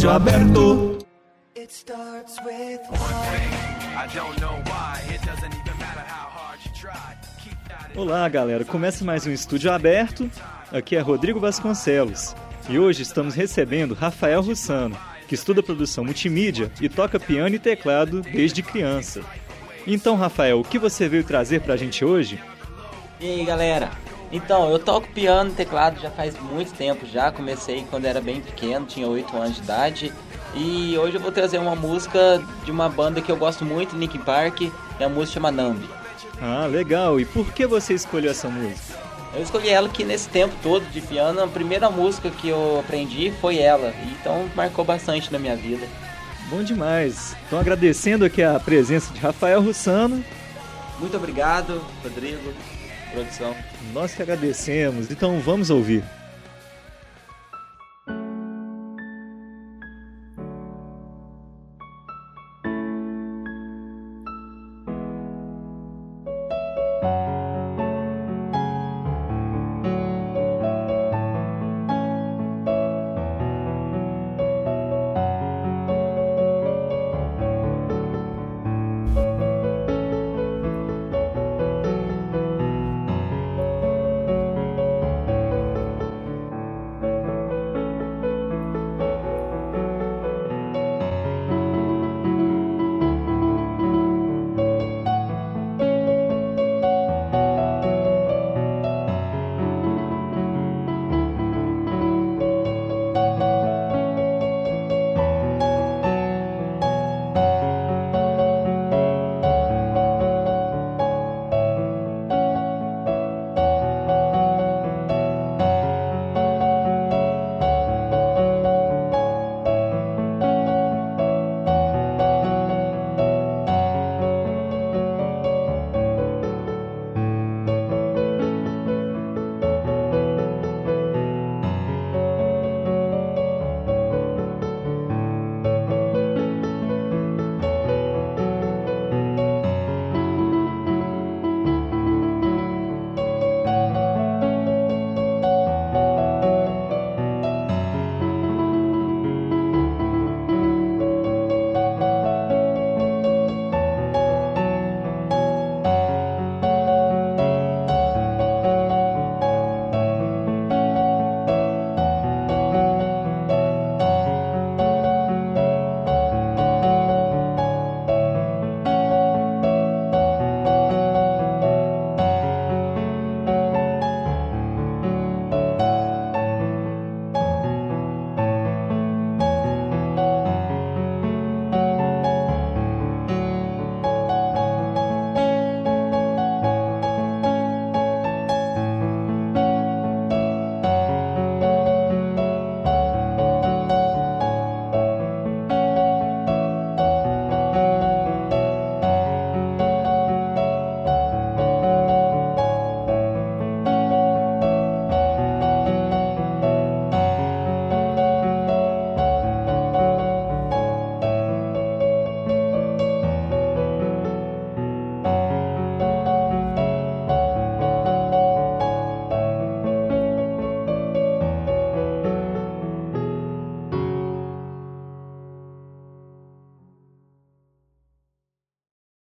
estúdio aberto. Olá, galera. Começa mais um estúdio aberto. Aqui é Rodrigo Vasconcelos. E hoje estamos recebendo Rafael Russano, que estuda produção multimídia e toca piano e teclado desde criança. Então, Rafael, o que você veio trazer pra gente hoje? E aí, galera? Então, eu toco piano e teclado já faz muito tempo já. Comecei quando era bem pequeno, tinha 8 anos de idade. E hoje eu vou trazer uma música de uma banda que eu gosto muito, Linkin Park, e a música chama Nambi. Ah, legal. E por que você escolheu essa música? Eu escolhi ela que nesse tempo todo de piano, a primeira música que eu aprendi foi ela. Então marcou bastante na minha vida. Bom demais. Então agradecendo aqui a presença de Rafael Russano. Muito obrigado, Rodrigo, produção. Nós que agradecemos. Então vamos ouvir.